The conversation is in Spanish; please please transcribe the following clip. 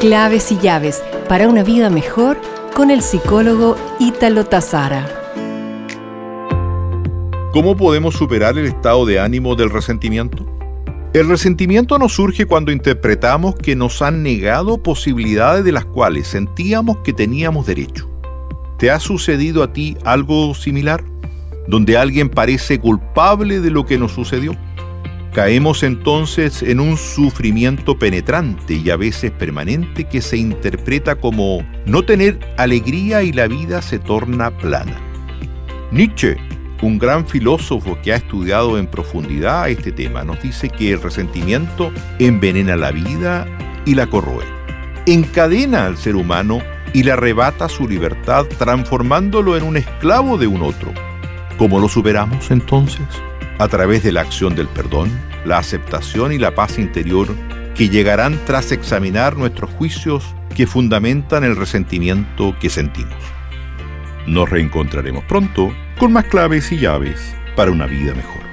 Claves y llaves para una vida mejor con el psicólogo Ítalo Tazara. ¿Cómo podemos superar el estado de ánimo del resentimiento? El resentimiento nos surge cuando interpretamos que nos han negado posibilidades de las cuales sentíamos que teníamos derecho. ¿Te ha sucedido a ti algo similar? Donde alguien parece culpable de lo que nos sucedió. Caemos entonces en un sufrimiento penetrante y a veces permanente que se interpreta como no tener alegría y la vida se torna plana. Nietzsche un gran filósofo que ha estudiado en profundidad este tema, nos dice que el resentimiento envenena la vida y la corroe. Encadena al ser humano y le arrebata su libertad transformándolo en un esclavo de un otro. ¿Cómo lo superamos entonces? A través de la acción del perdón, la aceptación y la paz interior que llegarán tras examinar nuestros juicios que fundamentan el resentimiento que sentimos. Nos reencontraremos pronto con más claves y llaves para una vida mejor.